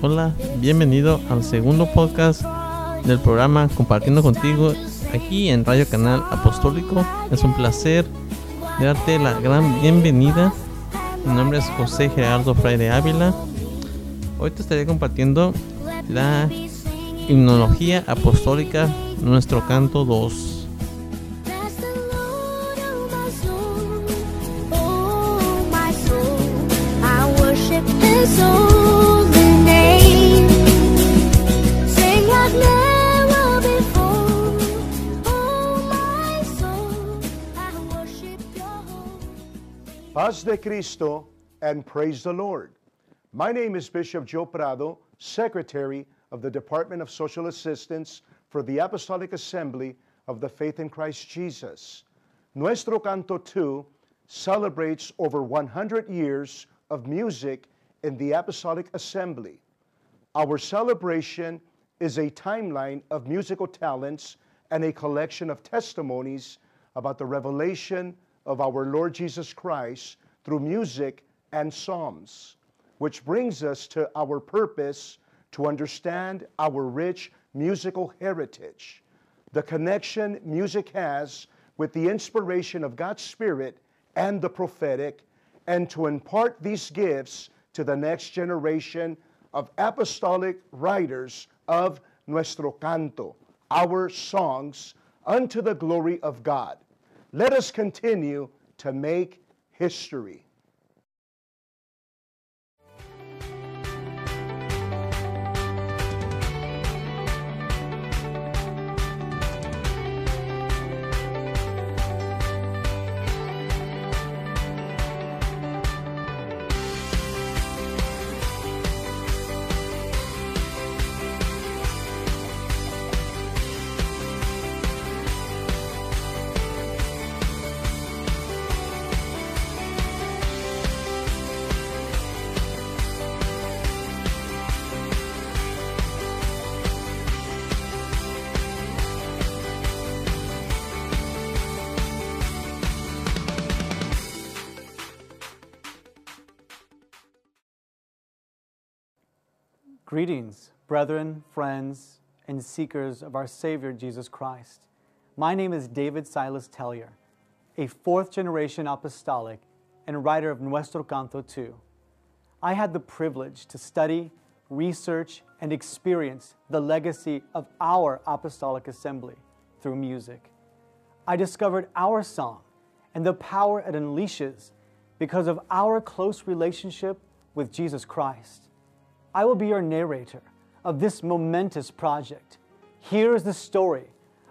Hola, bienvenido al segundo podcast del programa Compartiendo contigo aquí en Radio Canal Apostólico. Es un placer darte la gran bienvenida. Mi nombre es José Gerardo Fraile Ávila. Hoy te estaré compartiendo la himnología apostólica, nuestro canto 2. Paz de Cristo and praise the Lord. My name is Bishop Joe Prado, Secretary of the Department of Social Assistance for the Apostolic Assembly of the Faith in Christ Jesus. Nuestro Canto 2 celebrates over 100 years of music in the Apostolic Assembly. Our celebration is a timeline of musical talents and a collection of testimonies about the revelation of our Lord Jesus Christ through music and psalms, which brings us to our purpose to understand our rich musical heritage, the connection music has with the inspiration of God's Spirit and the prophetic, and to impart these gifts to the next generation of apostolic writers of nuestro canto, our songs, unto the glory of God. Let us continue to make history. Greetings, brethren, friends, and seekers of our Savior Jesus Christ. My name is David Silas Tellier, a fourth generation apostolic and writer of Nuestro Canto II. I had the privilege to study, research, and experience the legacy of our apostolic assembly through music. I discovered our song and the power it unleashes because of our close relationship with Jesus Christ. I will be your narrator of this momentous project. Here is the story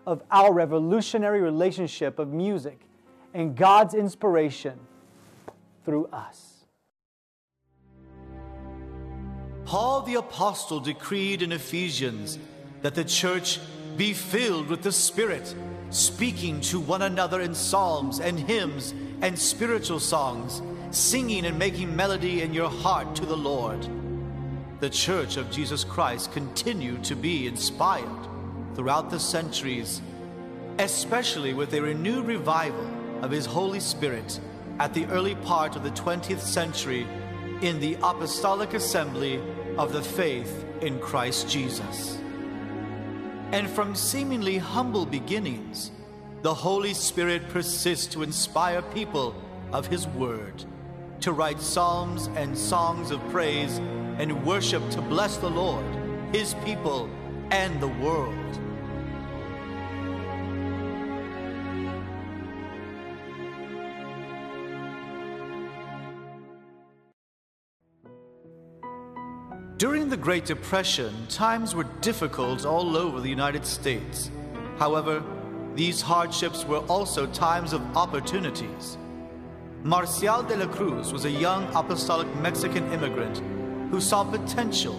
of our revolutionary relationship of music and God's inspiration through us. Paul the Apostle decreed in Ephesians that the church be filled with the Spirit, speaking to one another in psalms and hymns and spiritual songs, singing and making melody in your heart to the Lord. The church of Jesus Christ continued to be inspired throughout the centuries, especially with a renewed revival of His Holy Spirit at the early part of the 20th century in the Apostolic Assembly of the Faith in Christ Jesus. And from seemingly humble beginnings, the Holy Spirit persists to inspire people of His Word, to write psalms and songs of praise and worship to bless the Lord, His people, and the world. During the Great Depression, times were difficult all over the United States. However, these hardships were also times of opportunities. Marcial de la Cruz was a young apostolic Mexican immigrant who saw potential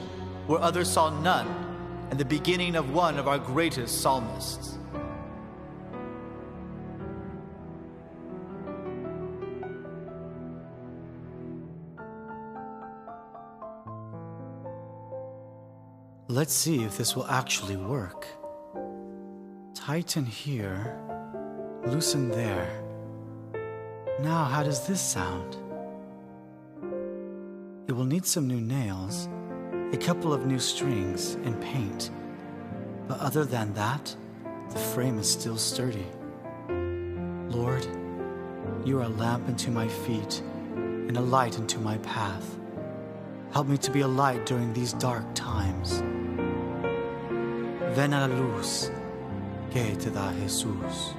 where others saw none and the beginning of one of our greatest psalmists. Let's see if this will actually work. Tighten here, loosen there. Now, how does this sound? It will need some new nails, a couple of new strings, and paint. But other than that, the frame is still sturdy. Lord, you are a lamp unto my feet and a light unto my path. Help me to be a light during these dark times. Ven a la luz que te da Jesús.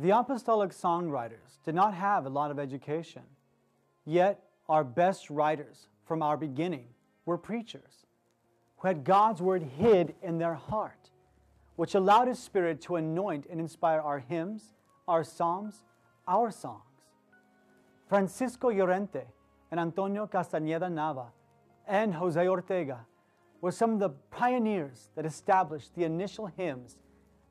The apostolic songwriters did not have a lot of education, yet, our best writers from our beginning were preachers who had God's word hid in their heart, which allowed His Spirit to anoint and inspire our hymns, our psalms, our songs. Francisco Llorente and Antonio Castañeda Nava and Jose Ortega were some of the pioneers that established the initial hymns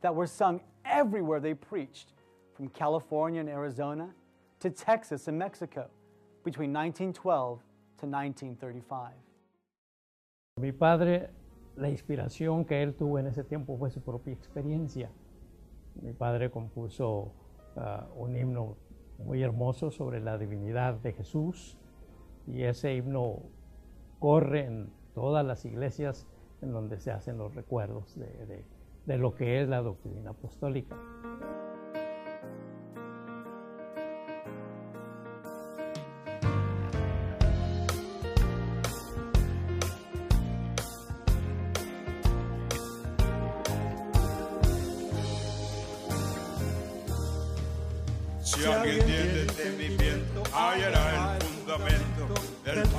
that were sung everywhere they preached, from California and Arizona to Texas and Mexico between 1912 to 1935. Mi padre, la inspiración que él tuvo en ese tiempo fue su propia experiencia. Mi padre compuso ah, un himno muy hermoso sobre la divinidad de Jesús y ese himno corre en todas las iglesias en donde se hacen los recuerdos de, de- de lo que es la doctrina apostólica.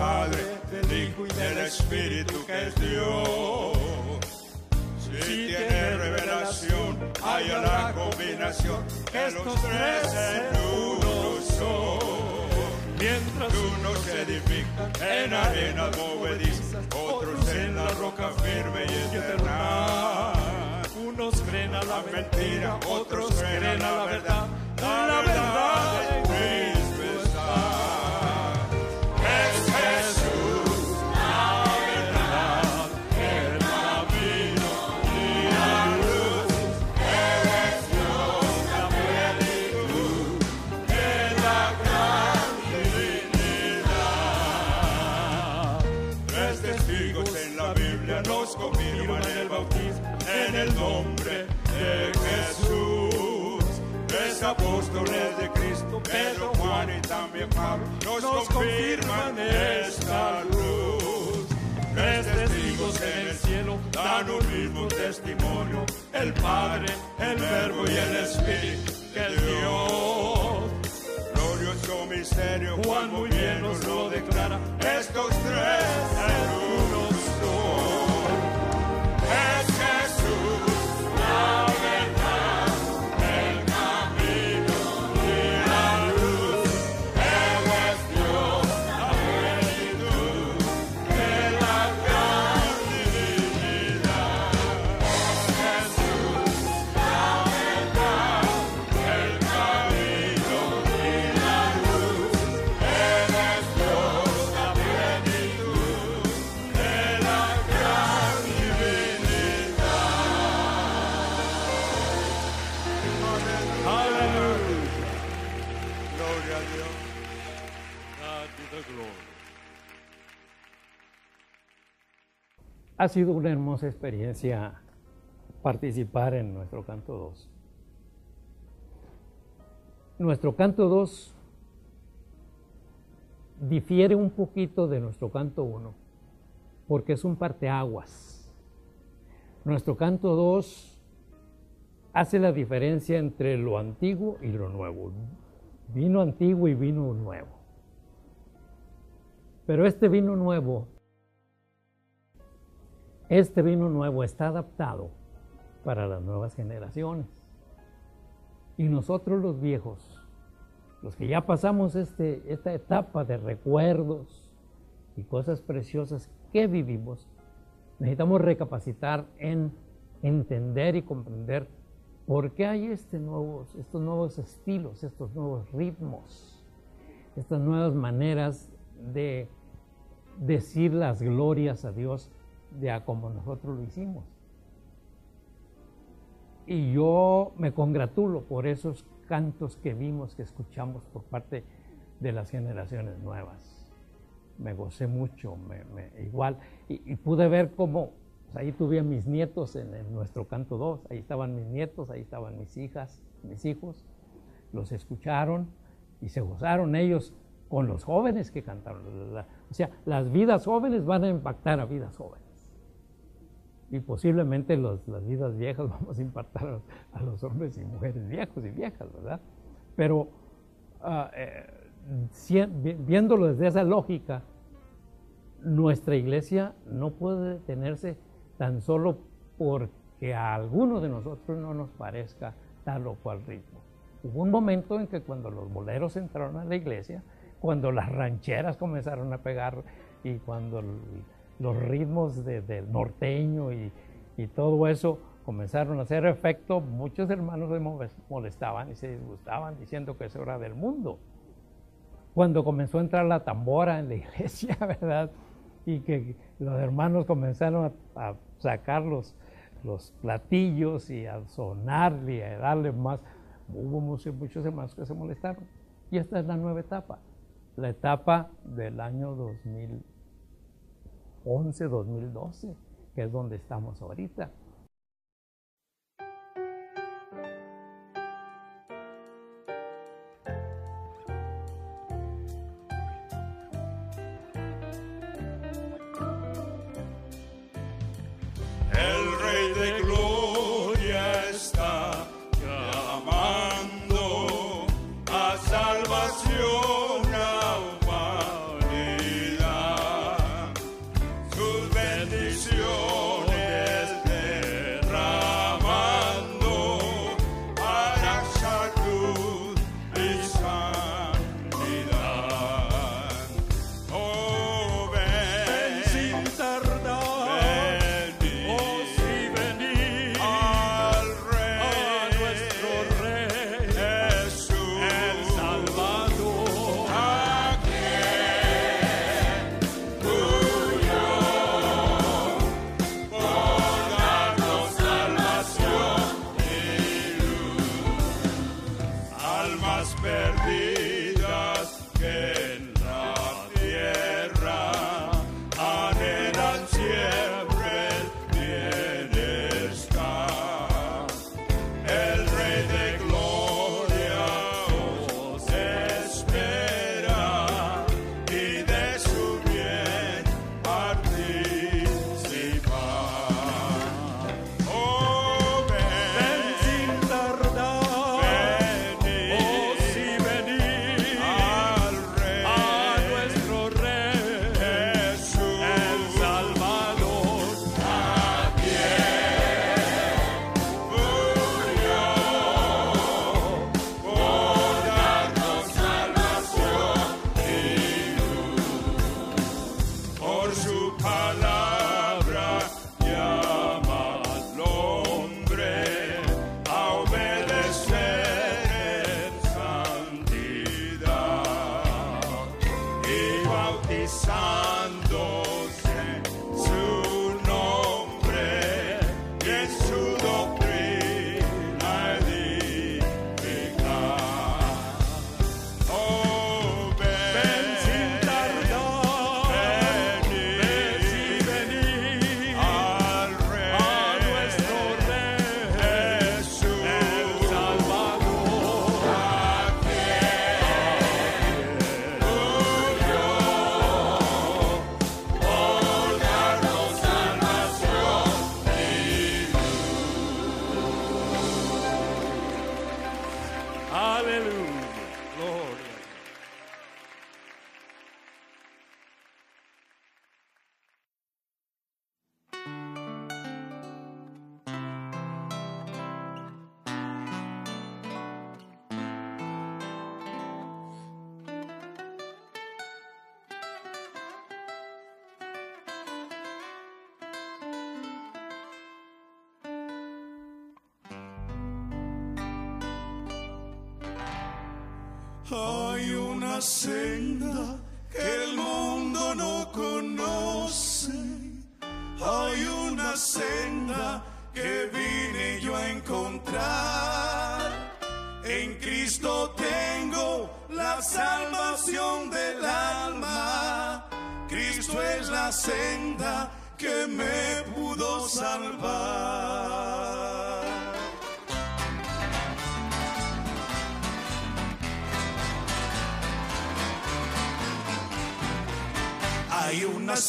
Padre, del Hijo y del Espíritu que es Dios. Si tiene revelación, haya la combinación que los tres en uno son. Mientras unos se edifican en arenas movedizas, otros en la roca firme y eterna. Unos creen a la mentira, otros creen a la verdad. La verdad Pedro, Juan y también Pablo, nos confirman esta luz. Tres testigos en el cielo dan un mismo testimonio, el Padre, el Verbo y el Espíritu, que es Dios. Glorioso misterio, Juan muy bien nos lo declara, estos tres Ha sido una hermosa experiencia participar en nuestro canto 2. Nuestro canto 2 difiere un poquito de nuestro canto 1 porque es un parteaguas. Nuestro canto 2 hace la diferencia entre lo antiguo y lo nuevo. Vino antiguo y vino nuevo. Pero este vino nuevo este vino nuevo está adaptado para las nuevas generaciones. Y nosotros los viejos, los que ya pasamos este, esta etapa de recuerdos y cosas preciosas que vivimos, necesitamos recapacitar en entender y comprender por qué hay este estos nuevos estilos, estos nuevos ritmos, estas nuevas maneras de decir las glorias a Dios de a como nosotros lo hicimos. Y yo me congratulo por esos cantos que vimos, que escuchamos por parte de las generaciones nuevas. Me gocé mucho, igual, y, pude ver cómo, pues, ahí tuve a mis nietos en, en nuestro canto 2, ahí estaban mis nietos, ahí estaban mis hijas, mis hijos, los escucharon y se gozaron ellos con los jóvenes que cantaron. O sea, las vidas jóvenes van a impactar a vidas jóvenes. Y posiblemente los- las vidas viejas vamos a impactar a, a los hombres y mujeres viejos y viejas, ¿verdad? Pero ah, eh, viéndolo desde esa lógica, nuestra iglesia no puede detenerse tan solo porque a alguno de nosotros no nos parezca tal o cual ritmo. Hubo un momento en que cuando los boleros entraron a la iglesia, cuando las rancheras comenzaron a pegar y cuando los ritmos de- del norteño y, todo eso comenzaron a hacer efecto, muchos hermanos se mole- molestaban y se disgustaban diciendo que eso era del mundo cuando comenzó a entrar la tambora en la iglesia, ¿verdad? Y que los hermanos comenzaron a, sacar los, los platillos y a sonarle y a darle más. Hubo muchos, muchos hermanos que se molestaron. Y esta es la nueva etapa, la etapa del año 2011, 2012, que es donde estamos ahorita. Senda que el mundo no conoce. Hay una senda que vine yo a encontrar. En Cristo tengo la salvación del alma. Cristo es la senda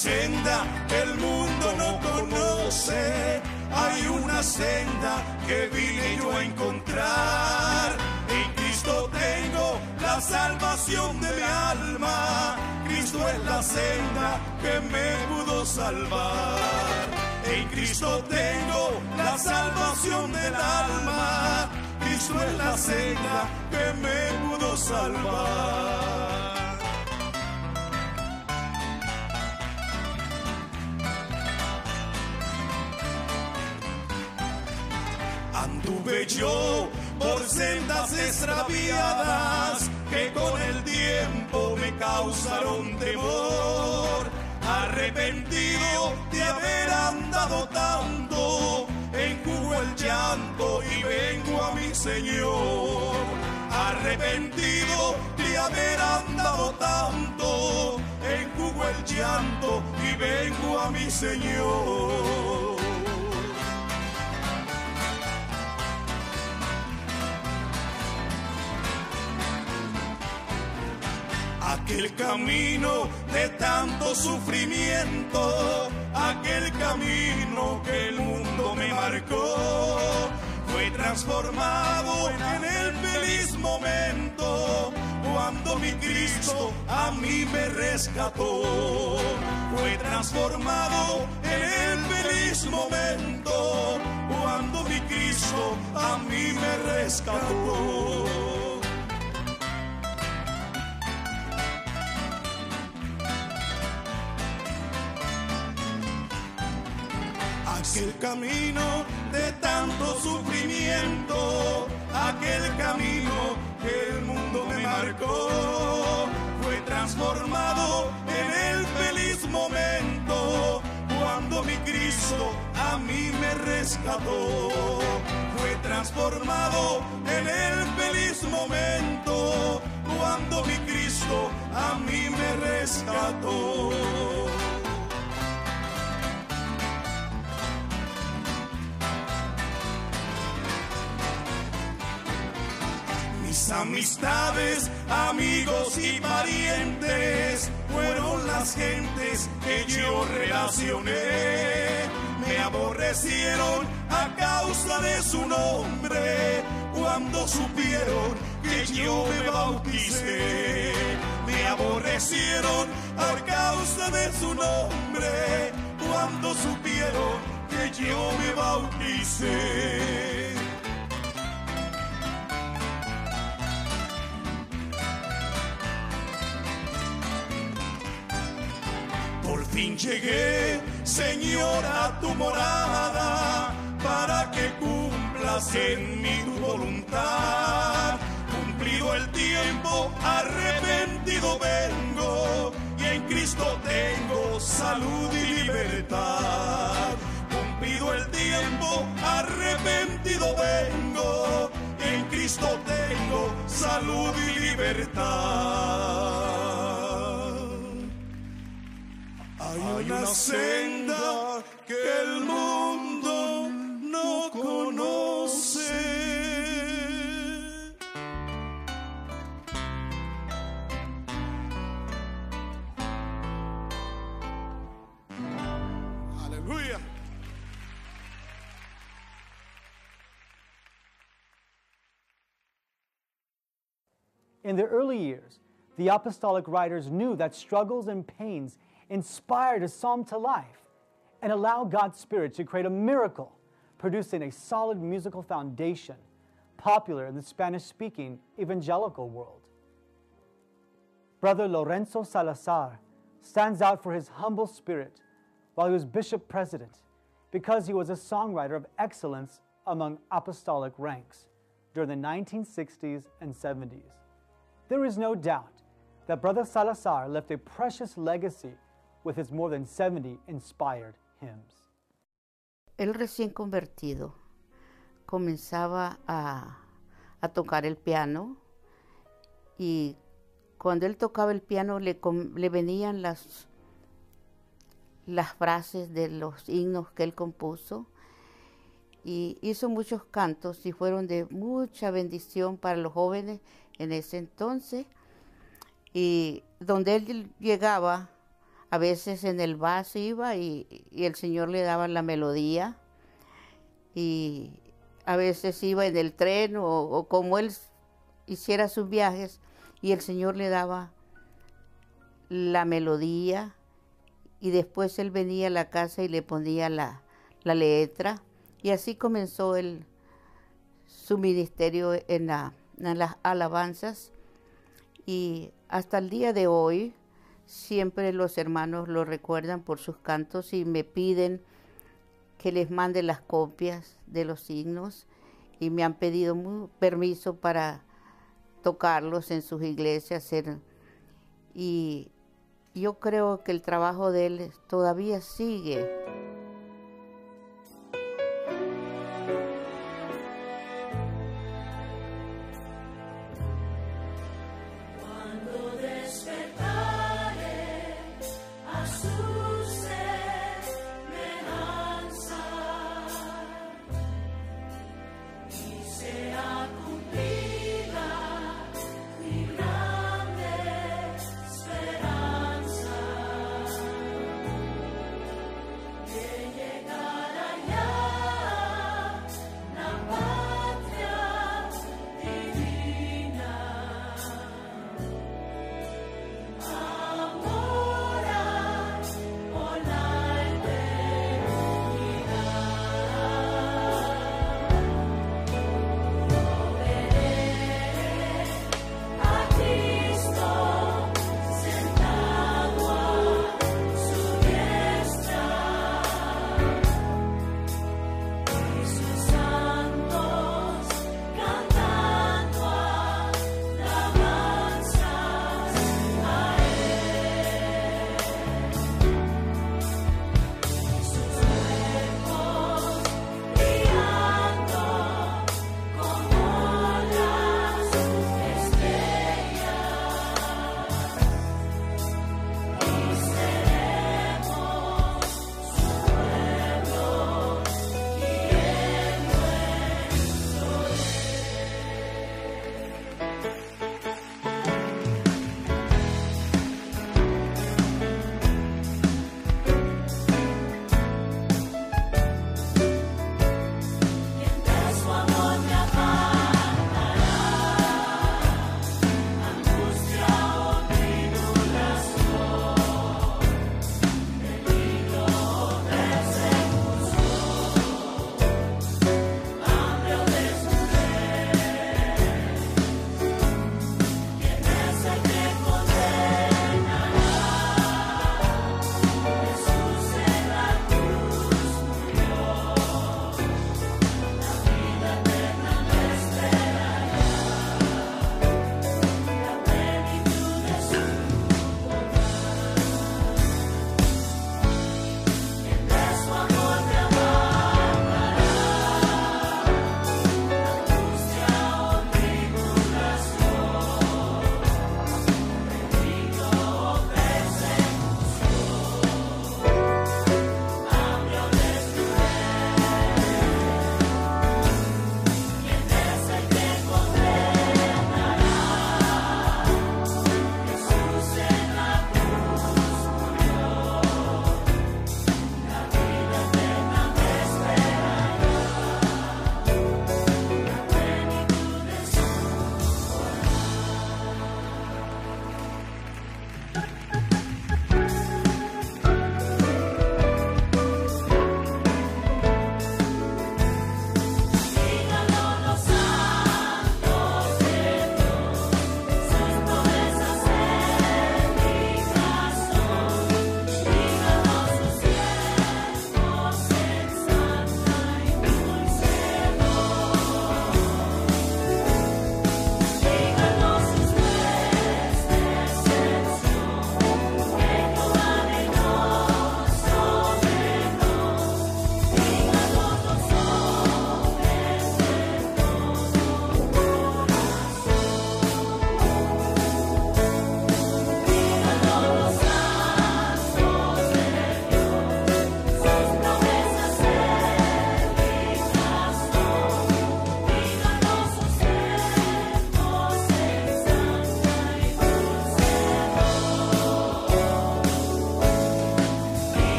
senda que el mundo no conoce. Hay una senda que vine yo a encontrar. En Cristo tengo la salvación de mi alma. Cristo es la senda que me pudo salvar. En Cristo tengo la salvación del alma. Cristo es la senda que me pudo salvar. Por sendas extraviadas que con el tiempo me causaron temor. Arrepentido de haber andado tanto, enjugo el llanto y vengo a mi Señor. Arrepentido de haber andado tanto, enjugo el llanto y vengo a mi Señor. Aquel camino de tanto sufrimiento, aquel camino que el mundo me marcó, fue transformado en el feliz momento cuando mi Cristo a mí me rescató. Fue transformado en el feliz momento cuando mi Cristo a mí me rescató. Aquel camino de tanto sufrimiento, aquel camino que el mundo me marcó, fue transformado en el feliz momento cuando mi Cristo a mí me rescató. Fue transformado en el feliz momento cuando mi Cristo a mí me rescató. Mis amistades, amigos y parientes fueron las gentes que yo relacioné. Me aborrecieron a causa de su nombre cuando supieron que yo me bauticé. Me aborrecieron a causa de su nombre cuando supieron que yo me bauticé. Fin llegué, Señor, a tu morada, para que cumplas en mí tu voluntad. Cumplido el tiempo, arrepentido vengo, y en Cristo tengo salud y libertad. Cumplido el tiempo, arrepentido vengo, en Cristo tengo salud y libertad. Hay una senda que el mundo no conoce. Aleluya. In the early years, the apostolic writers knew that struggles and pains inspired a psalm to life and allowed God's Spirit to create a miracle, producing a solid musical foundation popular in the Spanish speaking evangelical world. Brother Lorenzo Salazar stands out for his humble spirit while he was bishop president because he was a songwriter of excellence among apostolic ranks during the 1960s and 70s. There is no doubt that Brother Salazar left a precious legacy with his more than 70 inspired hymns. Él recién convertido comenzaba a, tocar el piano y cuando él tocaba el piano le, venían las frases de los himnos que él compuso y hizo muchos cantos y fueron de mucha bendición para los jóvenes en ese entonces. Y donde él llegaba, a veces en el bus iba y, el Señor le daba la melodía y a veces iba en el tren o, como él hiciera sus viajes y el Señor le daba la melodía y después él venía a la casa y le ponía la, letra y así comenzó el, su ministerio en las alabanzas y hasta el día de hoy siempre los hermanos lo recuerdan por sus cantos y me piden que les mande las copias de los signos y me han pedido permiso para tocarlos en sus iglesias hacer- y yo creo que el trabajo de él todavía sigue.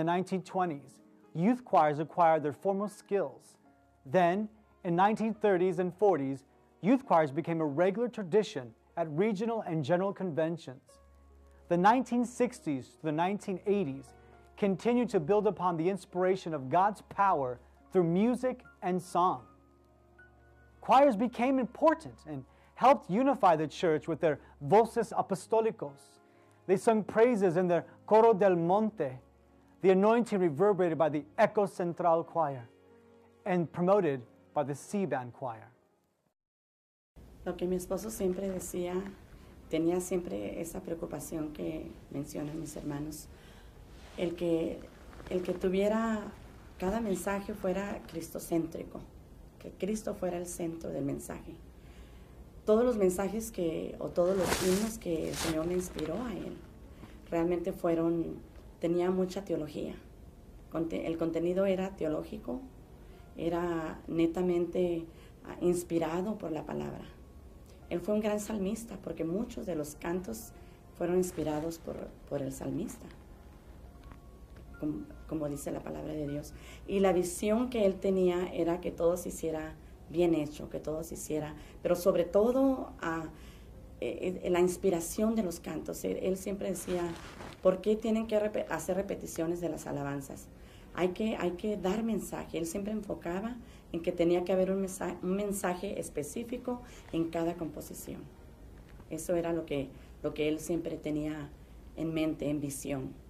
The 1920s, youth choirs acquired their formal skills. Then, in 1930s and 40s, youth choirs became a regular tradition at regional and general conventions. The 1960s to the 1980s continued to build upon the inspiration of God's power through music and song. Choirs became important and helped unify the church with their voces apostolicos. They sung praises in their Coro del Monte. The anointing reverberated by the Echo Central Choir and promoted by the C Band Choir. Lo que mi esposo siempre decía, tenía siempre esa preocupación que mencionan mis hermanos, el que, el que tuviera cada mensaje fuera cristocéntrico, que Cristo fuera el centro del mensaje. Todos los mensajes que, o todos los himnos que el Señor me inspiró a él, realmente fueron, tenía mucha teología. El contenido era teológico, era netamente ah, inspirado por la palabra. Él fue un gran salmista porque muchos de los cantos fueron inspirados por, por el salmista, como, dice la palabra de Dios. Y la visión que él tenía era que todo se hiciera bien hecho, que todo se hiciera, pero sobre todo ah, eh, eh, la inspiración de los cantos. Él, siempre decía, ¿por qué tienen que hacer repeticiones de las alabanzas? Hay que, hay que dar mensaje. Él siempre enfocaba en que tenía que haber un mensaje, un mensaje específico en cada composición. Eso era lo que, lo que él siempre tenía en mente, en visión.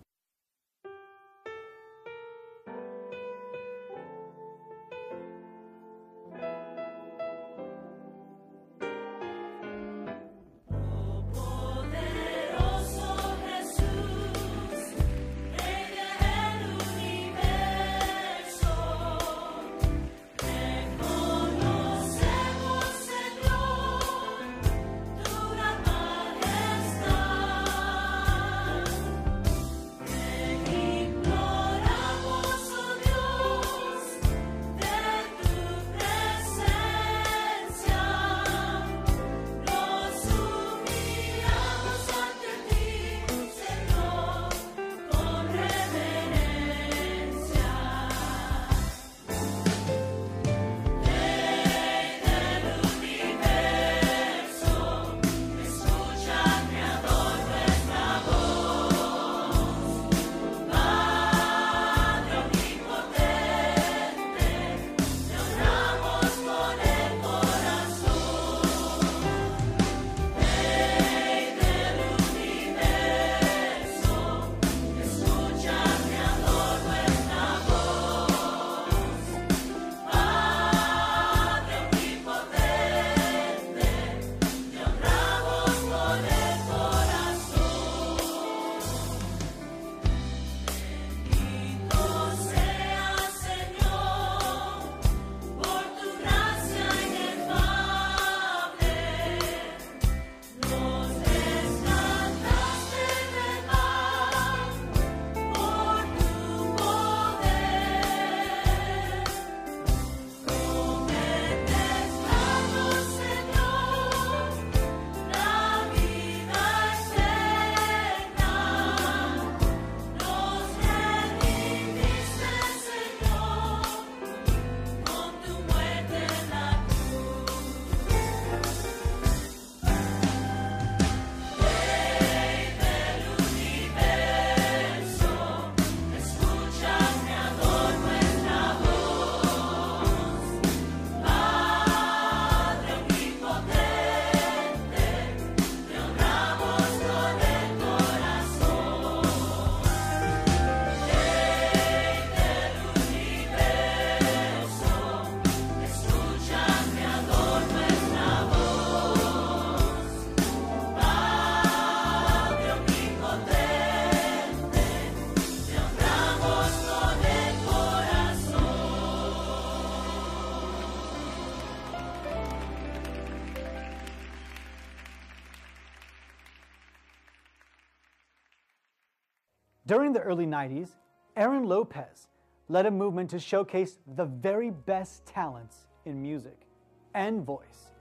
During the early 90s, Aaron Lopez led a movement to showcase the very best talents in music and voice,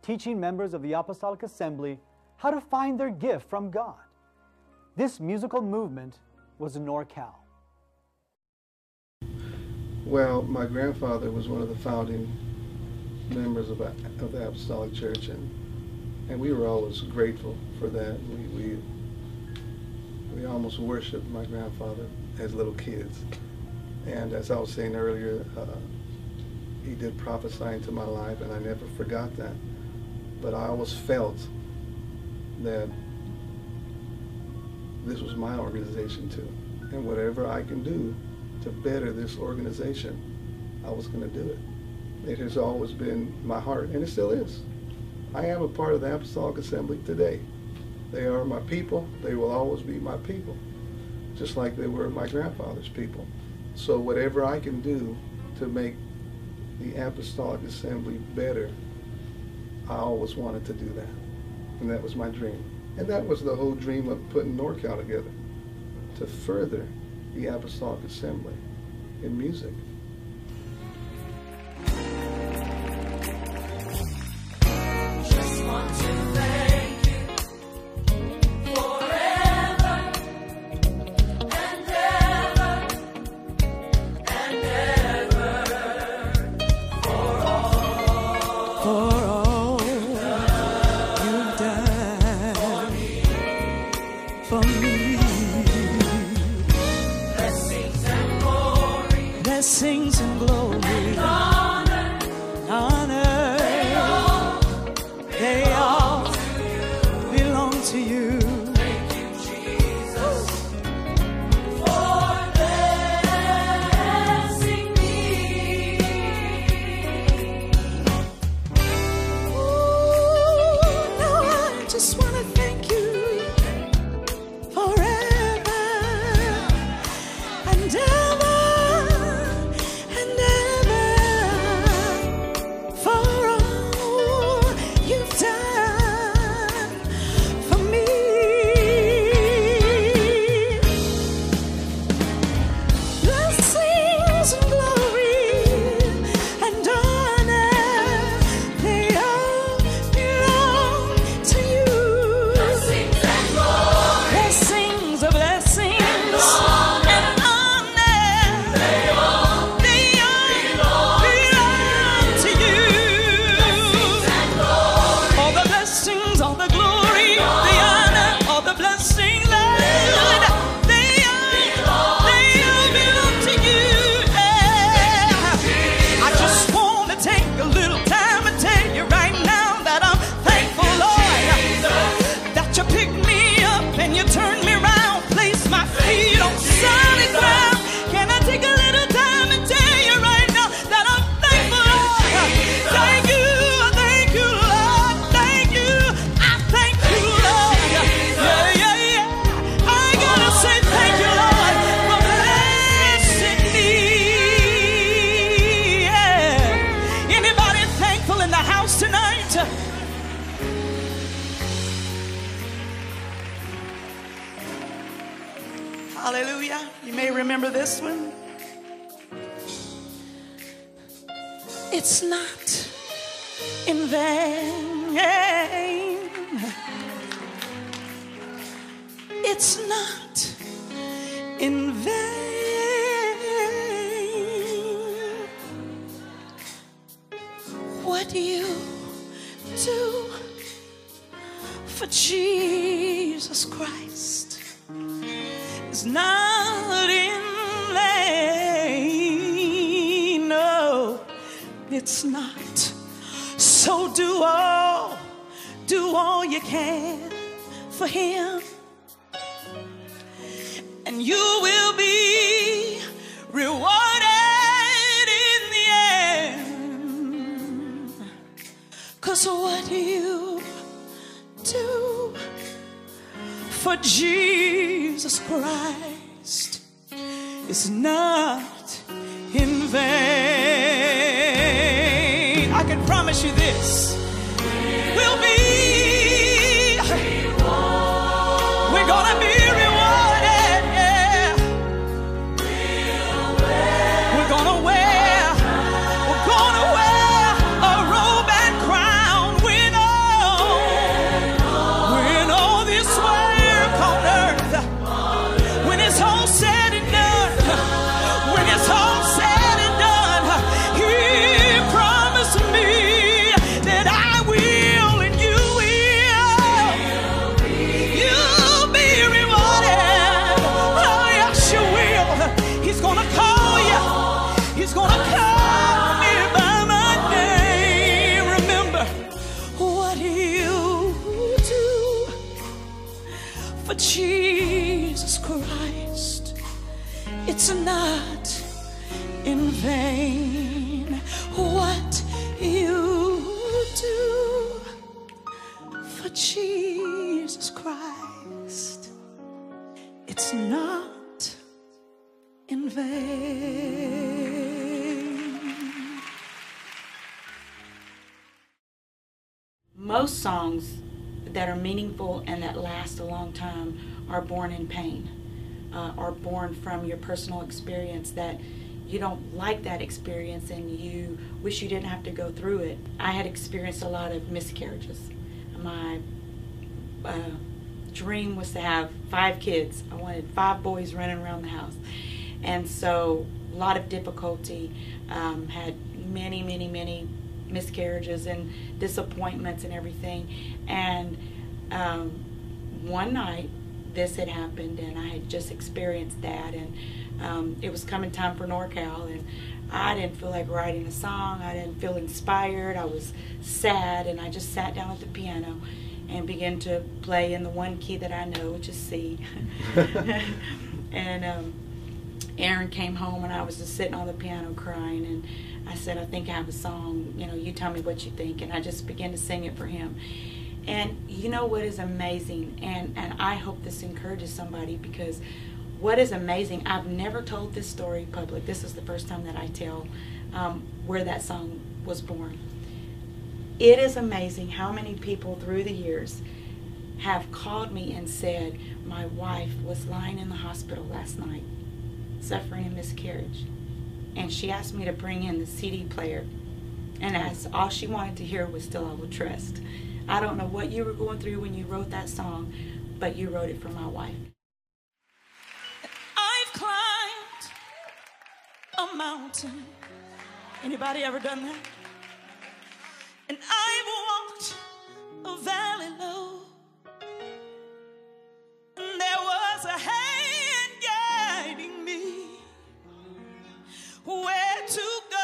teaching members of the Apostolic Assembly how to find their gift from God. This musical movement was NorCal. Well, my grandfather was one of the founding members of, of the Apostolic Church, and and we were always grateful for that. We we we almost worshipped my grandfather as little kids, and as I was saying earlier, uh, he did prophesy into my life, and I never forgot that. But I always felt that this was my organization too, and whatever I can do to better this organization, I was going to do it. It has always been my heart, and it still is. I am a part of the Apostolic Assembly today. They are my people. They will always be my people, just like they were my grandfather's people. So whatever I can do to make the Apostolic Assembly better, I always wanted to do that. And that was my dream. And that was the whole dream of putting NorCal together, to further the Apostolic Assembly in music. It's not. So do all, do all you can for Him, and you will be rewarded in the end. Cause what you do for Jesus Christ is not in vain. This. We'll be, that are meaningful and that last a long time are born in pain, uh, are born from your personal experience that you don't like that experience and you wish you didn't have to go through it. I had experienced a lot of miscarriages. My uh, dream was to have five kids. I wanted five boys running around the house. And so, a lot of difficulty, um, had many, many, many miscarriages and disappointments and everything. And um, one night, this had happened, and I had just experienced that. And um, it was coming time for NorCal, and I didn't feel like writing a song. I didn't feel inspired. I was sad, and I just sat down at the piano and began to play in the one key that I know, which is C. and um, Aaron came home, and I was just sitting on the piano crying, and I said, "I think I have a song. You know, you tell me what you think." And I just began to sing it for him. And you know what is amazing, and and I hope this encourages somebody because what is amazing, I've never told this story public. This is the first time that I tell um, where that song was born. It is amazing how many people through the years have called me and said, My wife was lying in the hospital last night, suffering a miscarriage. And she asked me to bring in the CD player. And as all she wanted to hear was Still I Will Trust. I don't know what you were going through when you wrote that song, but you wrote it for my wife. I've climbed a mountain. Anybody ever done that? And I've walked a valley low. And there was a where to go.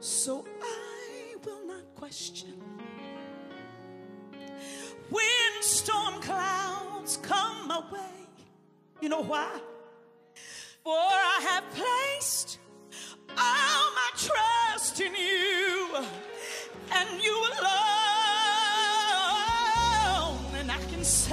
So I will not question when storm clouds come my way. You know why? For I have placed all my trust in you and you alone. And I can say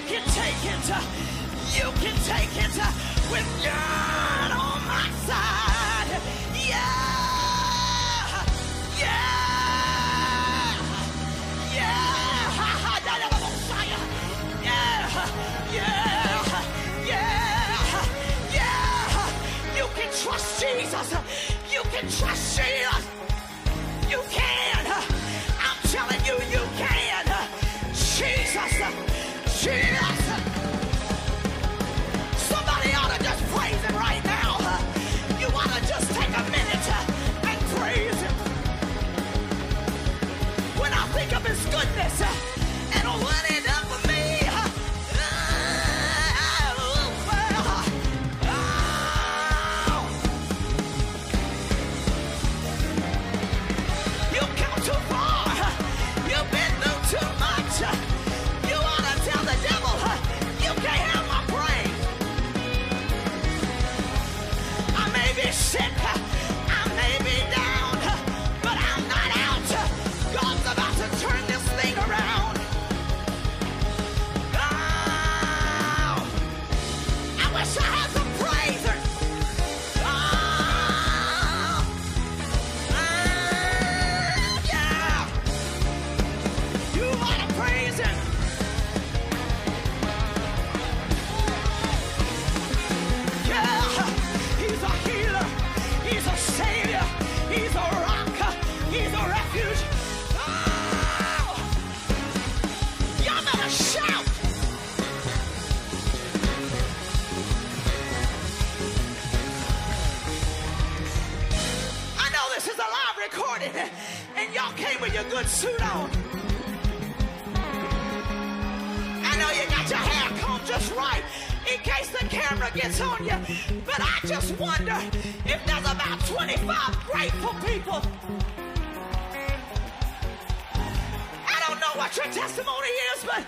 You can take it. Uh, you can take it uh, with you. But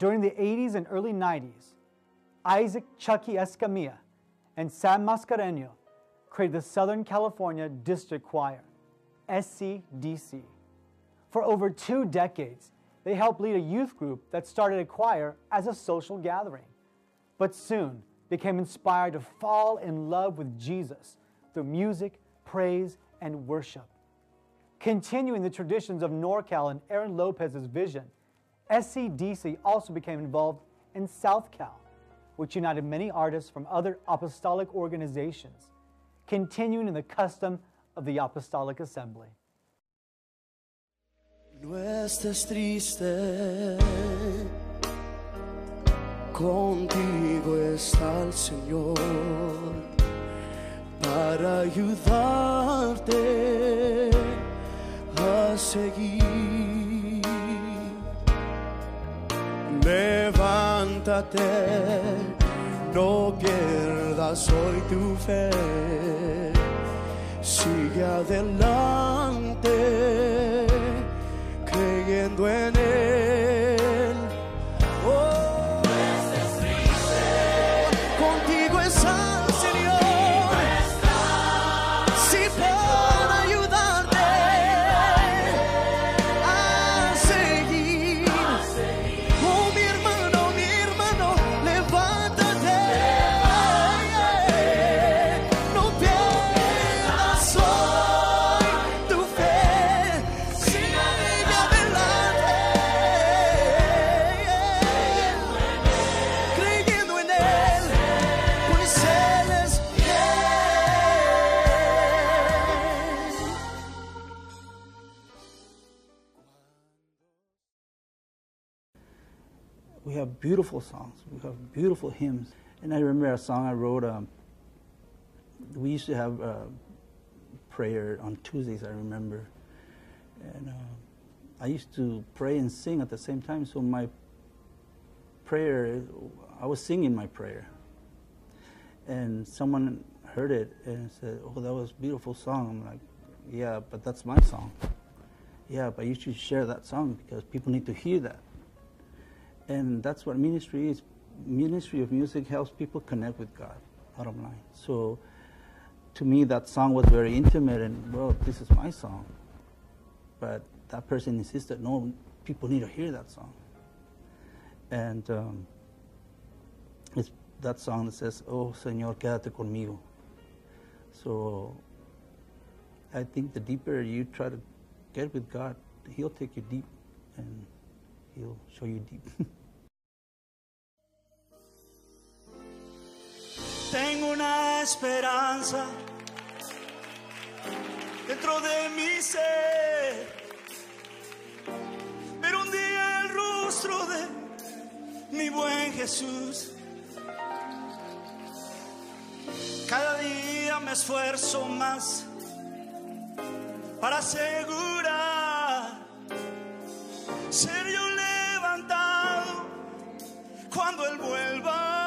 During the 80s and early 90s, Isaac Chucky Escamilla and Sam Mascareño created the Southern California District Choir, SCDC. For over two decades, they helped lead a youth group that started a choir as a social gathering, but soon became inspired to fall in love with Jesus through music, praise, and worship. Continuing the traditions of NorCal and Aaron Lopez's vision, SCDC also became involved in South Cal, which united many artists from other apostolic organizations, continuing in the custom of the Apostolic Assembly. Triste, contigo está el Señor para ayudarte a seguir. No pierdas hoy tu fe, sigue adelante creyendo en Él. Beautiful songs. We have beautiful hymns. And I remember a song I wrote. Um, we used to have uh, prayer on Tuesdays. I remember, and uh, I used to pray and sing at the same time. So my prayer, I was singing my prayer, and someone heard it and said, "Oh, that was a beautiful song." I'm like, "Yeah, but that's my song." Yeah, but you should share that song because people need to hear that. And that's what ministry is. Ministry of music helps people connect with God, bottom line. So to me, that song was very intimate and, well, this is my song. But that person insisted, no, people need to hear that song. And um, it's that song that says, Oh, Señor, quédate conmigo. So I think the deeper you try to get with God, He'll take you deep and He'll show you deep. Tengo una esperanza dentro de mi ser. Ver un día el rostro de mi buen Jesús. Cada día me esfuerzo más para asegurar ser yo levantado cuando Él vuelva.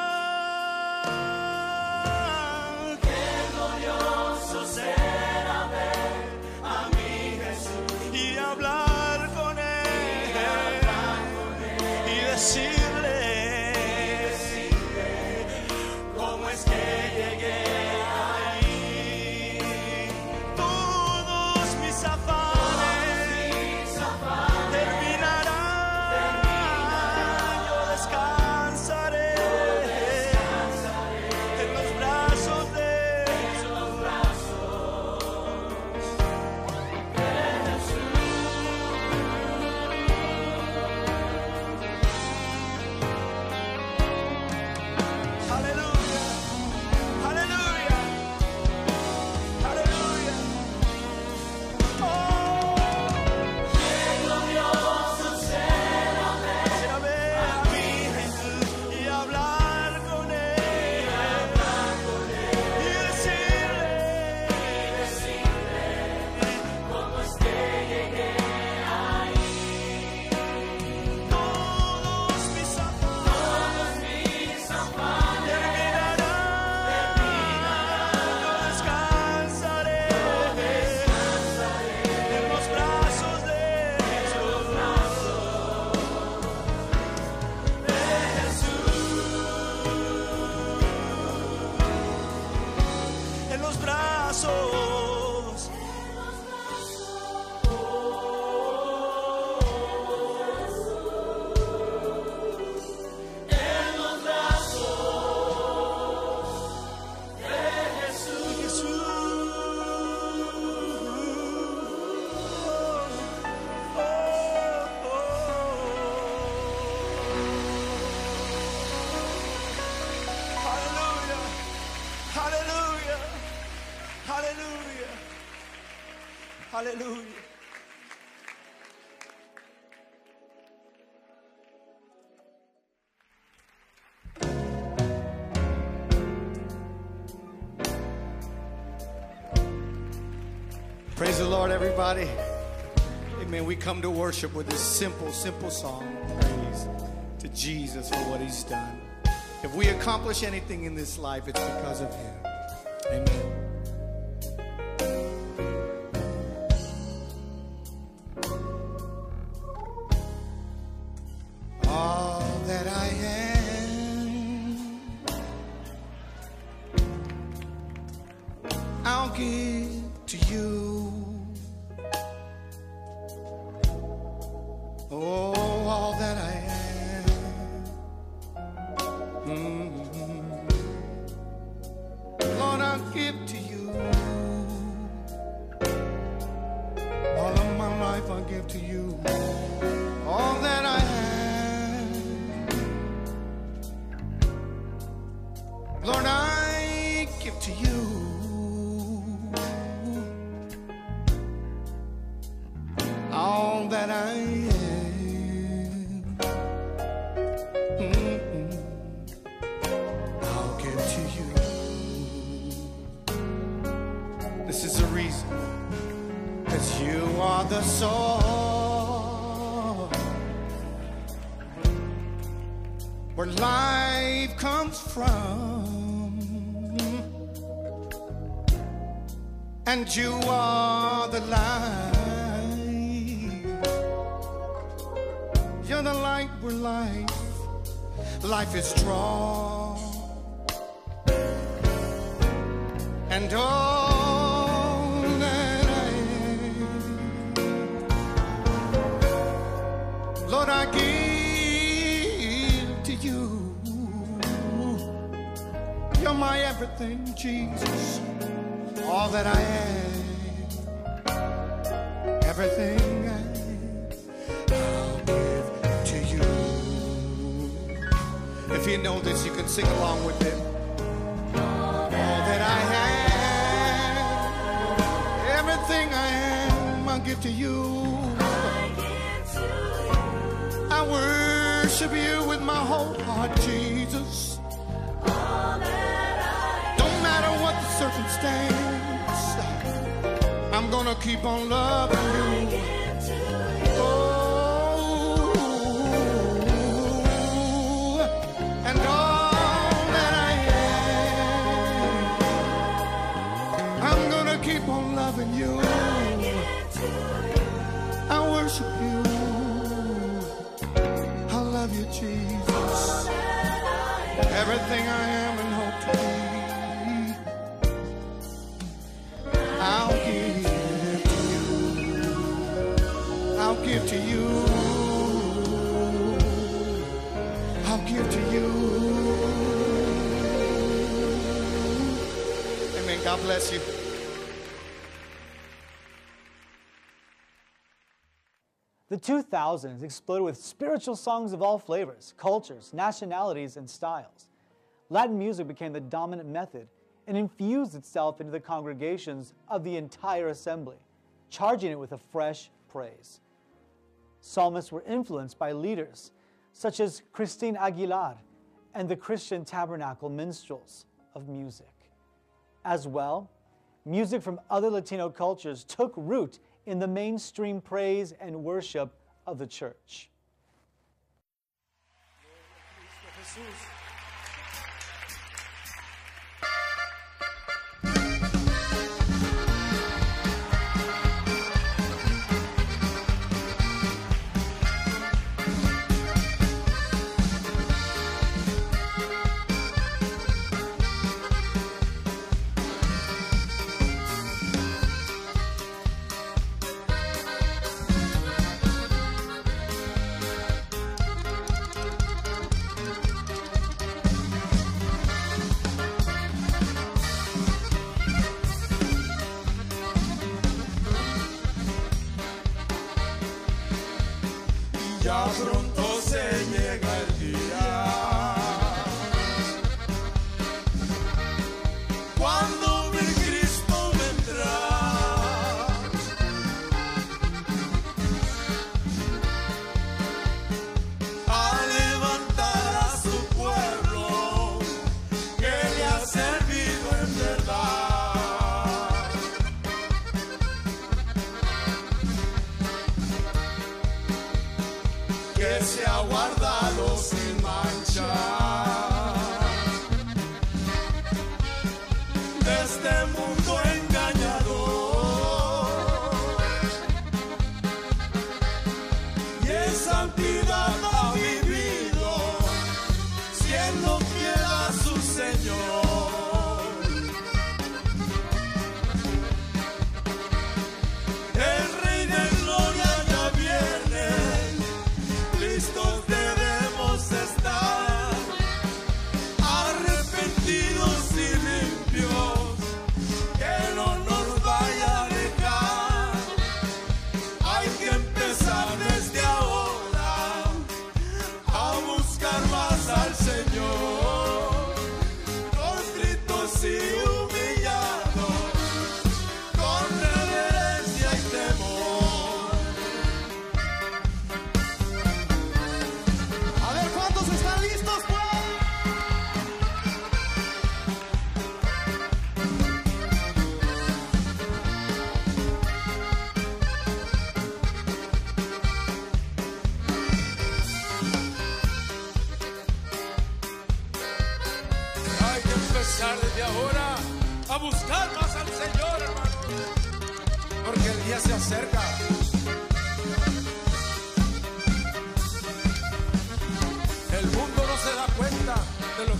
Worship with this simple, simple song. Praise to Jesus for what He's done. If we accomplish anything in this life, it's because of Him. You are the light. You're the light where life, life is strong. And all that I am, Lord, I give to you. You're my everything, Jesus. All that I am, know this, you can sing along with it. All that I have, everything I am, I'll give to you. I worship you with my whole heart, Jesus. Don't matter what the circumstance, I'm gonna keep on loving bless you. The 2000s exploded with spiritual songs of all flavors, cultures, nationalities, and styles. Latin music became the dominant method and infused itself into the congregations of the entire assembly, charging it with a fresh praise. Psalmists were influenced by leaders such as Christine Aguilar and the Christian Tabernacle Minstrels of Music. As well, music from other Latino cultures took root in the mainstream praise and worship of the church.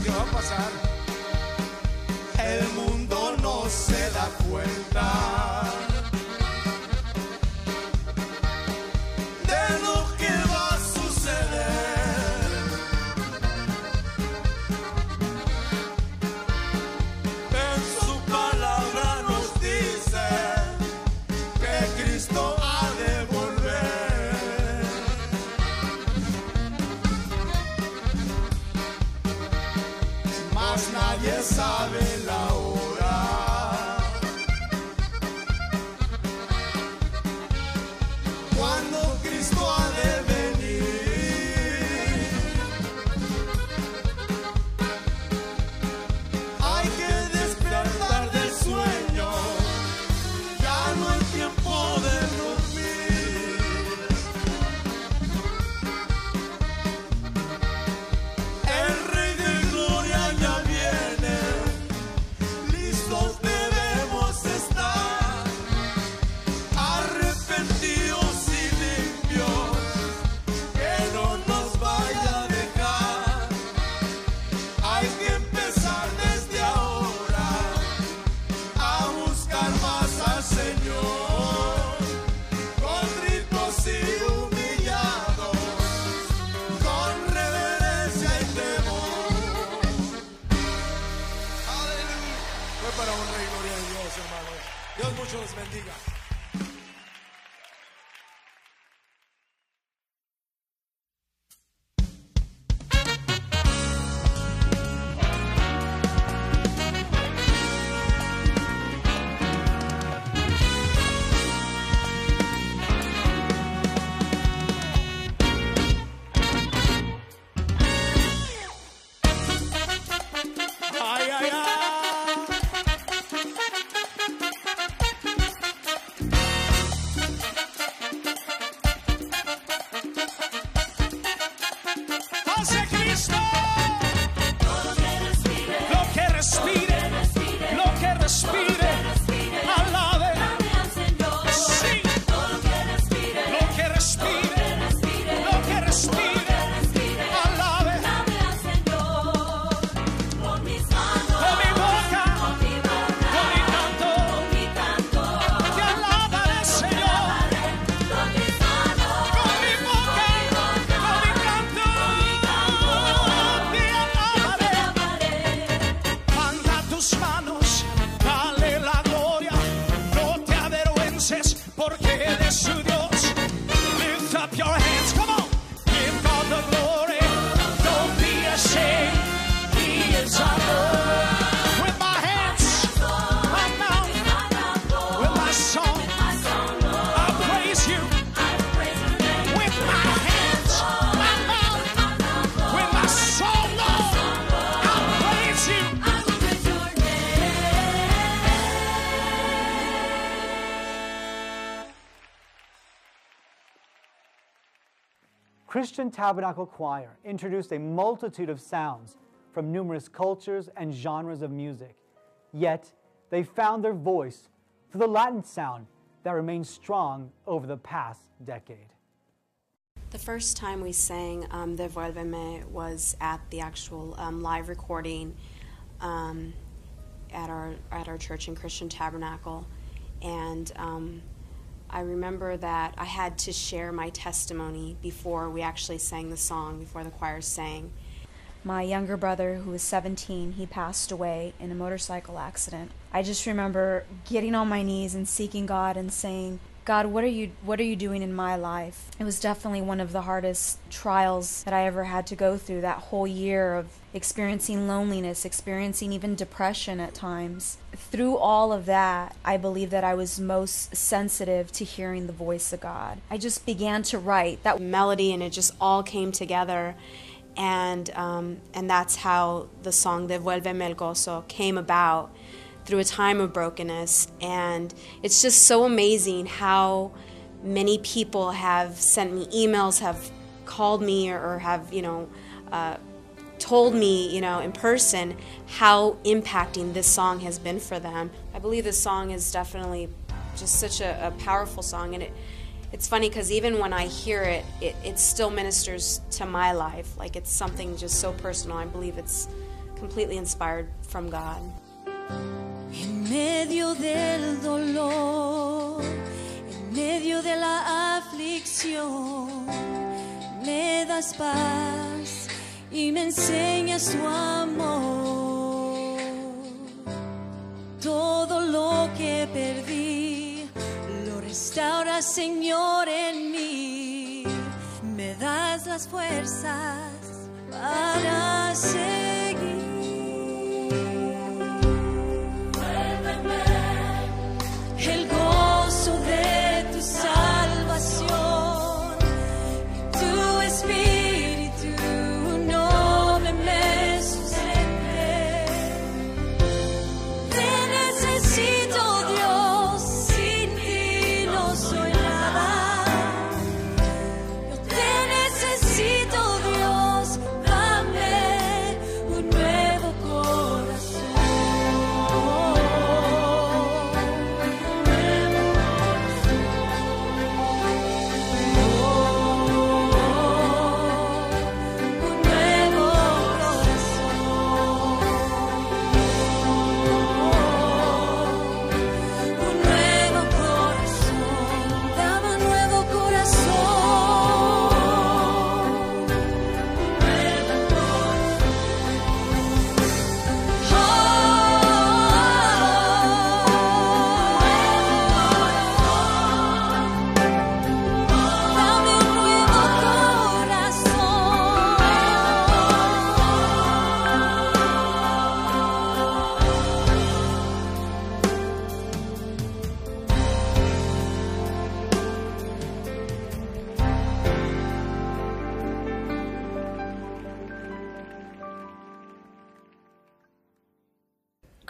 que va a pasar. El mundo no se da cuenta. Christian Tabernacle Choir introduced a multitude of sounds from numerous cultures and genres of music. Yet, they found their voice through the Latin sound that remains strong over the past decade. The first time we sang um, Devuélveme was at the actual um, live recording um, at our at our church in Christian Tabernacle, and um, I remember that I had to share my testimony before we actually sang the song, before the choir sang. My younger brother, who was 17, he passed away in a motorcycle accident. I just remember getting on my knees and seeking God and saying, God, what are you what are you doing in my life? It was definitely one of the hardest trials that I ever had to go through that whole year of experiencing loneliness, experiencing even depression at times. Through all of that, I believe that I was most sensitive to hearing the voice of God. I just began to write that melody and it just all came together and um, and that's how the song Devuélveme el gozo came about through a time of brokenness. And it's just so amazing how many people have sent me emails, have called me, or, have, you know, uh, told me, you know, in person how impacting this song has been for them. I believe this song is definitely just such a, a powerful song, and it it's funny because even when I hear it, it, it still ministers to my life. Like it's something just so personal. I believe it's completely inspired from God. En medio del dolor, en medio de la aflicción, me das paz y me enseñas tu amor. Todo lo que perdí, lo restauras, Señor, en mí. Me das las fuerzas para seguir. De tu salvación.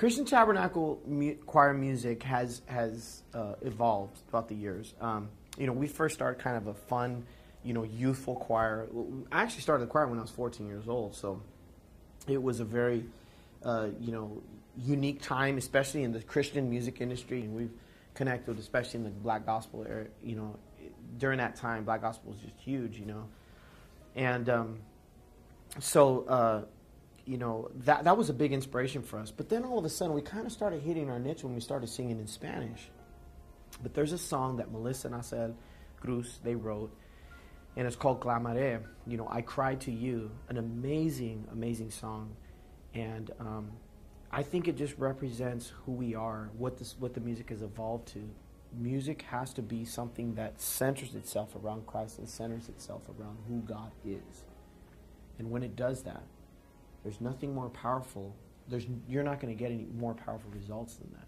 Christian Tabernacle mu- choir music has has uh, evolved throughout the years. Um, you know, we first started kind of a fun, you know, youthful choir. I actually started the choir when I was 14 years old, so it was a very, uh, you know, unique time, especially in the Christian music industry. And we've connected, especially in the Black Gospel era. You know, during that time, Black Gospel was just huge. You know, and um, so uh, you know that that was a big inspiration for us. But then all of a sudden, we kind of started hitting our niche when we started singing in Spanish. But there's a song that Melissa and Acel Cruz they wrote, and it's called Clamaré. You know, I Cry to you, an amazing, amazing song, and um, I think it just represents who we are, what this, what the music has evolved to. Music has to be something that centers itself around Christ and centers itself around who God is. And when it does that, there's nothing more powerful. There's, you're not going to get any more powerful results than that.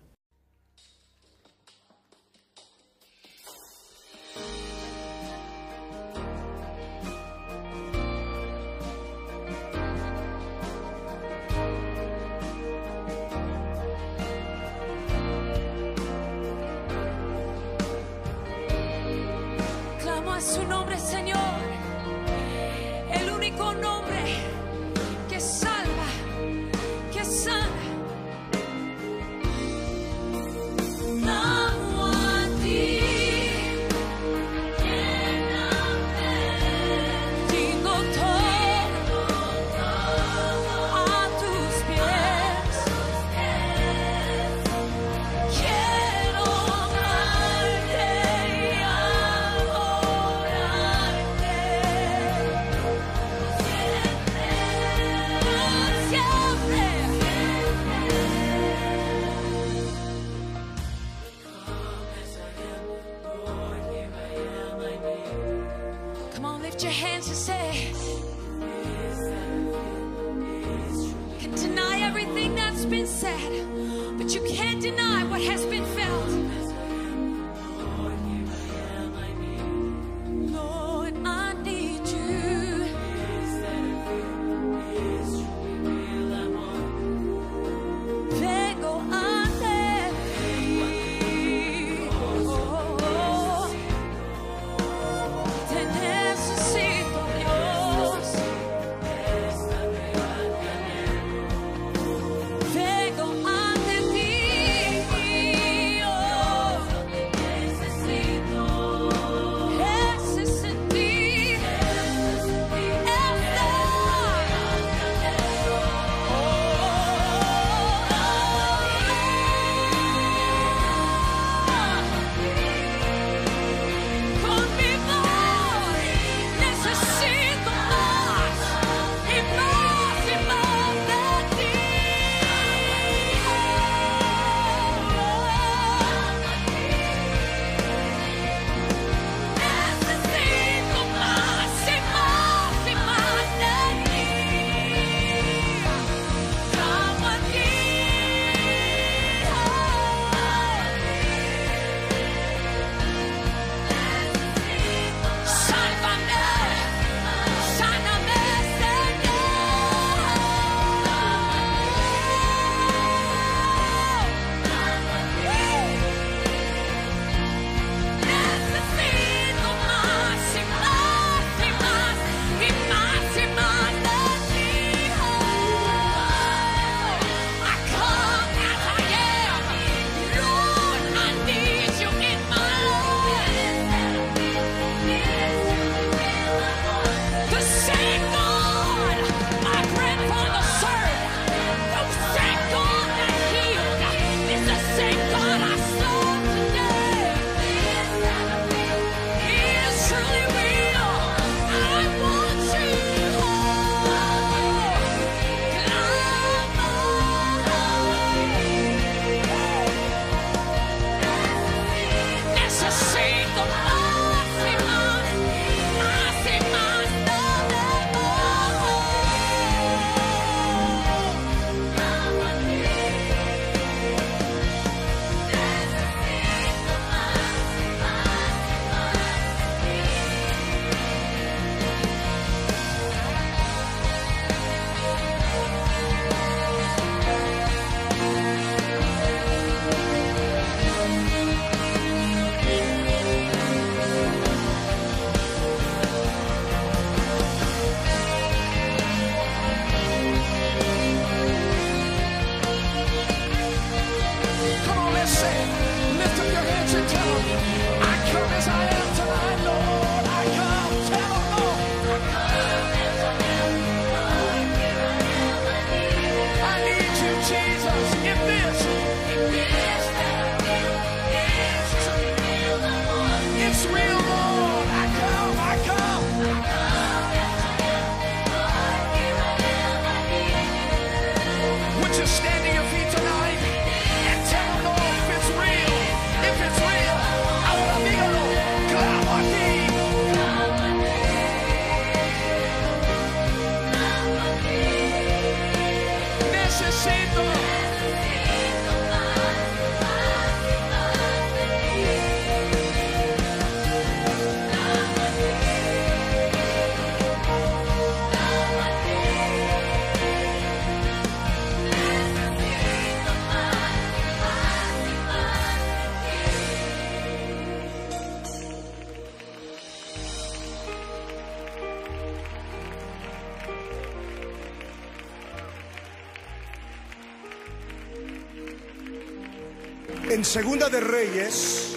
Segunda de Reyes,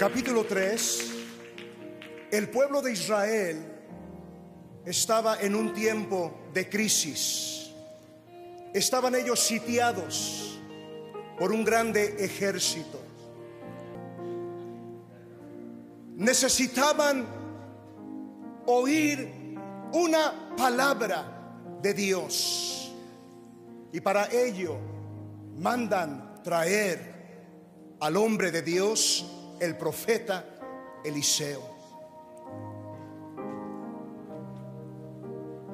capítulo 3, el pueblo de Israel estaba en un tiempo de crisis. Estaban ellos sitiados por un grande ejército. Necesitaban oír una palabra de Dios. Y para ello mandan traer al hombre de Dios, el profeta Eliseo.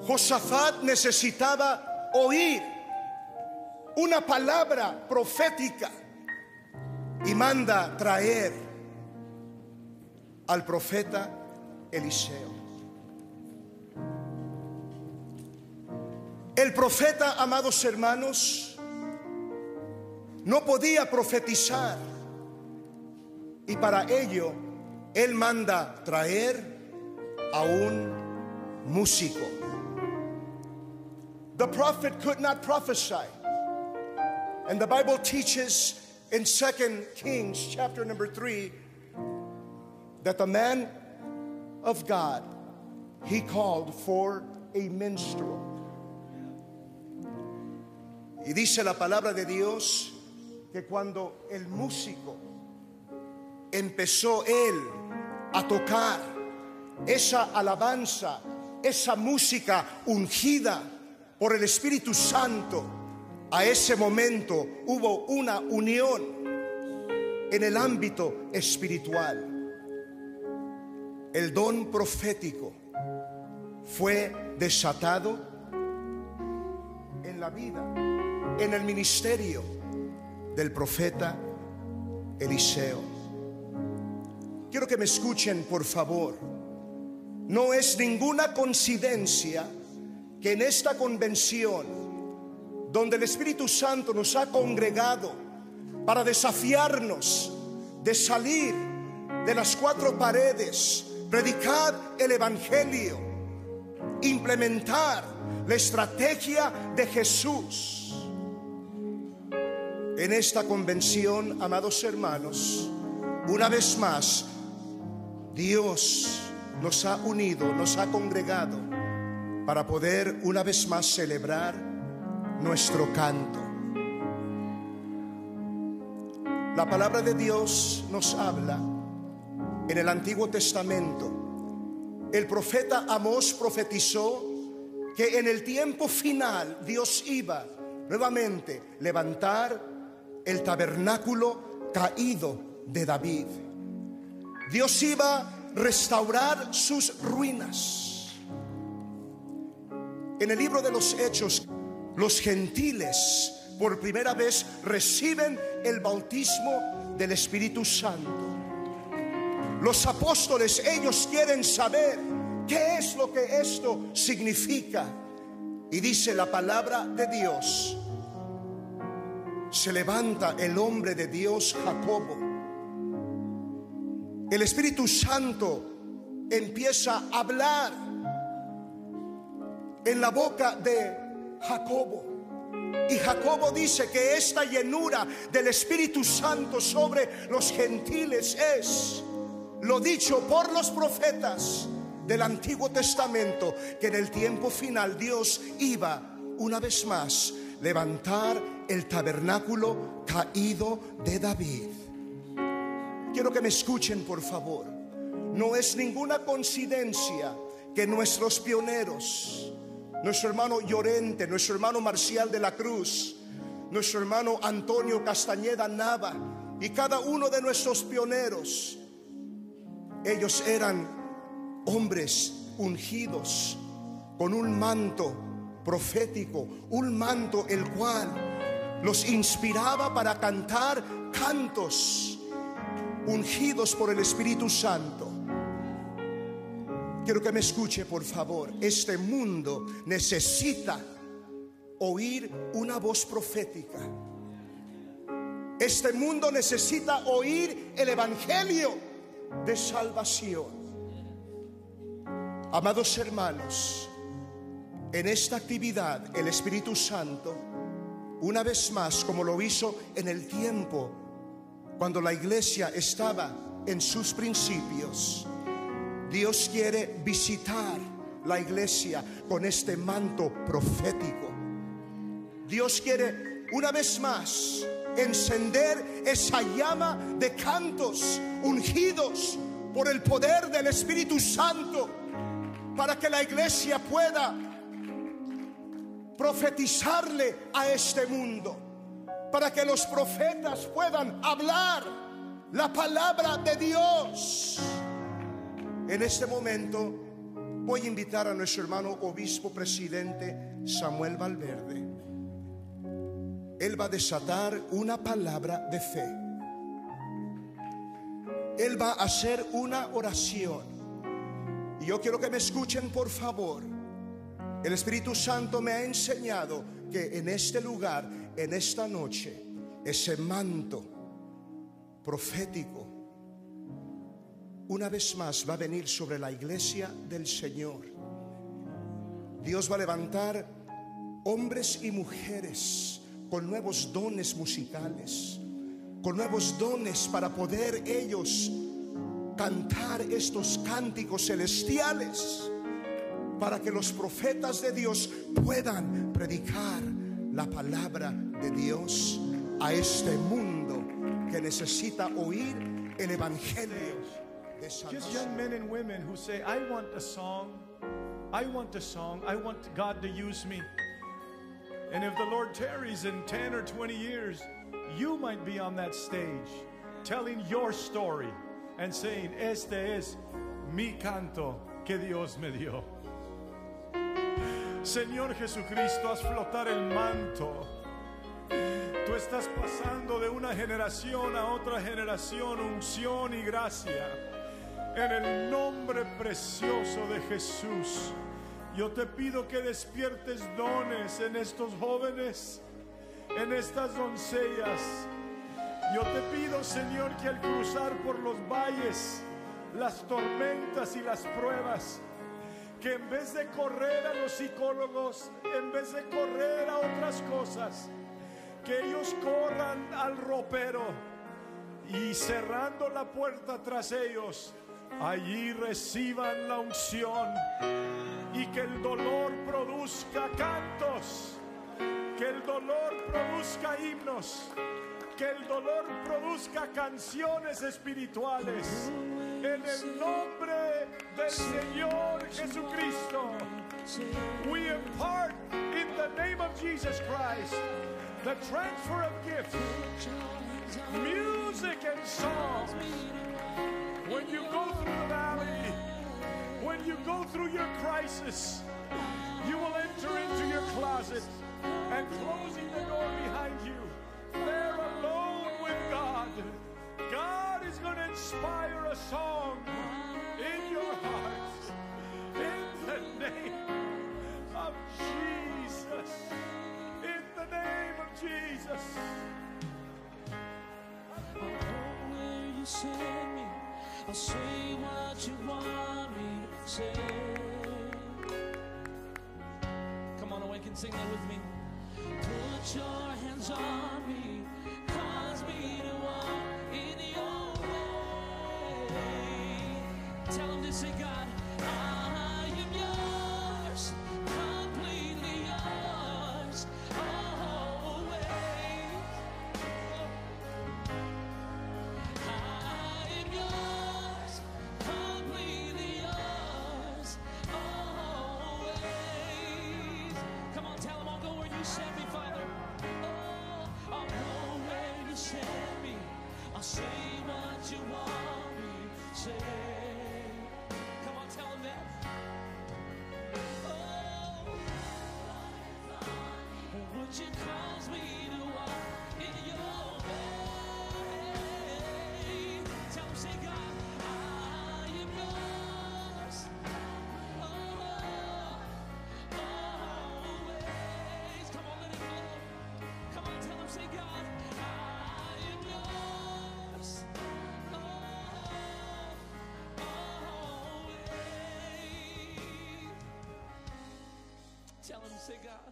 Josafat necesitaba oír una palabra profética y manda traer al profeta Eliseo. El profeta, amados hermanos, no podía profetizar y para ello él manda traer a un músico. The prophet could not prophesy. And the Bible teaches in 2 Kings chapter number 3 that the man of God he called for a minstrel. Y dice la palabra de Dios que cuando el músico empezó él a tocar esa alabanza, esa música ungida por el Espíritu Santo, a ese momento hubo una unión en el ámbito espiritual. El don profético fue desatado en la vida, en el ministerio del profeta Eliseo. Quiero que me escuchen, por favor. No es ninguna coincidencia que en esta convención, donde el Espíritu Santo nos ha congregado para desafiarnos de salir de las cuatro paredes, predicar el Evangelio, implementar la estrategia de Jesús. En esta convención, amados hermanos, una vez más, Dios nos ha unido, nos ha congregado para poder una vez más celebrar nuestro canto. La palabra de Dios nos habla en el Antiguo Testamento. El profeta Amós profetizó que en el tiempo final Dios iba nuevamente levantar el tabernáculo caído de David. Dios iba a restaurar sus ruinas. En el libro de los Hechos, los gentiles por primera vez reciben el bautismo del Espíritu Santo. Los apóstoles, ellos quieren saber qué es lo que esto significa. Y dice la palabra de Dios, se levanta el hombre de Dios, Jacobo. El Espíritu Santo empieza a hablar en la boca de Jacobo. Y Jacobo dice que esta llenura del Espíritu Santo sobre los gentiles es lo dicho por los profetas del Antiguo Testamento, que en el tiempo final Dios iba una vez más levantar el tabernáculo caído de David. Quiero que me escuchen, por favor. No es ninguna coincidencia que nuestros pioneros, nuestro hermano Llorente, nuestro hermano Marcial de la Cruz, nuestro hermano Antonio Castañeda Nava y cada uno de nuestros pioneros, ellos eran hombres ungidos con un manto profético, un manto el cual los inspiraba para cantar cantos ungidos por el Espíritu Santo. Quiero que me escuche, por favor. Este mundo necesita oír una voz profética. Este mundo necesita oír el Evangelio de salvación. Amados hermanos, en esta actividad el Espíritu Santo, una vez más, como lo hizo en el tiempo cuando la iglesia estaba en sus principios, Dios quiere visitar la iglesia con este manto profético. Dios quiere una vez más encender esa llama de cantos ungidos por el poder del Espíritu Santo para que la iglesia pueda profetizarle a este mundo, para que los profetas puedan hablar la palabra de Dios. En este momento voy a invitar a nuestro hermano obispo presidente Samuel Valverde. Él va a desatar una palabra de fe. Él va a hacer una oración. Y yo quiero que me escuchen, por favor. El Espíritu Santo me ha enseñado que en este lugar, en esta noche, ese manto profético, una vez más va a venir sobre la iglesia del Señor. Dios va a levantar hombres y mujeres con nuevos dones musicales, con nuevos dones para poder ellos cantar estos cánticos celestiales, para que los profetas de Dios puedan predicar la palabra de Dios a este mundo que necesita oír el Evangelio de Just salvación. young men and women who say, I want a song, I want a song, I want God to use me. And if the Lord tarries in 10 or 20 years, you might be on that stage telling your story and saying, Este es mi canto que Dios me dio. Señor Jesucristo, haz flotar el manto. Tú estás pasando de una generación a otra generación, unción y gracia. En el nombre precioso de Jesús, yo te pido que despiertes dones en estos jóvenes, en estas doncellas. Yo te pido, Señor, que al cruzar por los valles, las tormentas y las pruebas, que en vez de correr a los psicólogos, en vez de correr a otras cosas, que ellos corran al ropero y cerrando la puerta tras ellos, allí reciban la unción y que el dolor produzca cantos, que el dolor produzca himnos, que el dolor produzca canciones espirituales. En el nombre del Señor Jesucristo, we impart in the name of Jesus Christ the transfer of gifts, music and songs. When you go through the valley, when you go through your crisis, you will enter into your closet and closing the door behind you, there is going to inspire a song in your hearts in the name of Jesus. In the name of Jesus. where you send me. I'll say what you want me to say. Come on, awaken, sing that with me. Put your hands on me, cause me to walk Tell him to say, God, I ela nos cegar.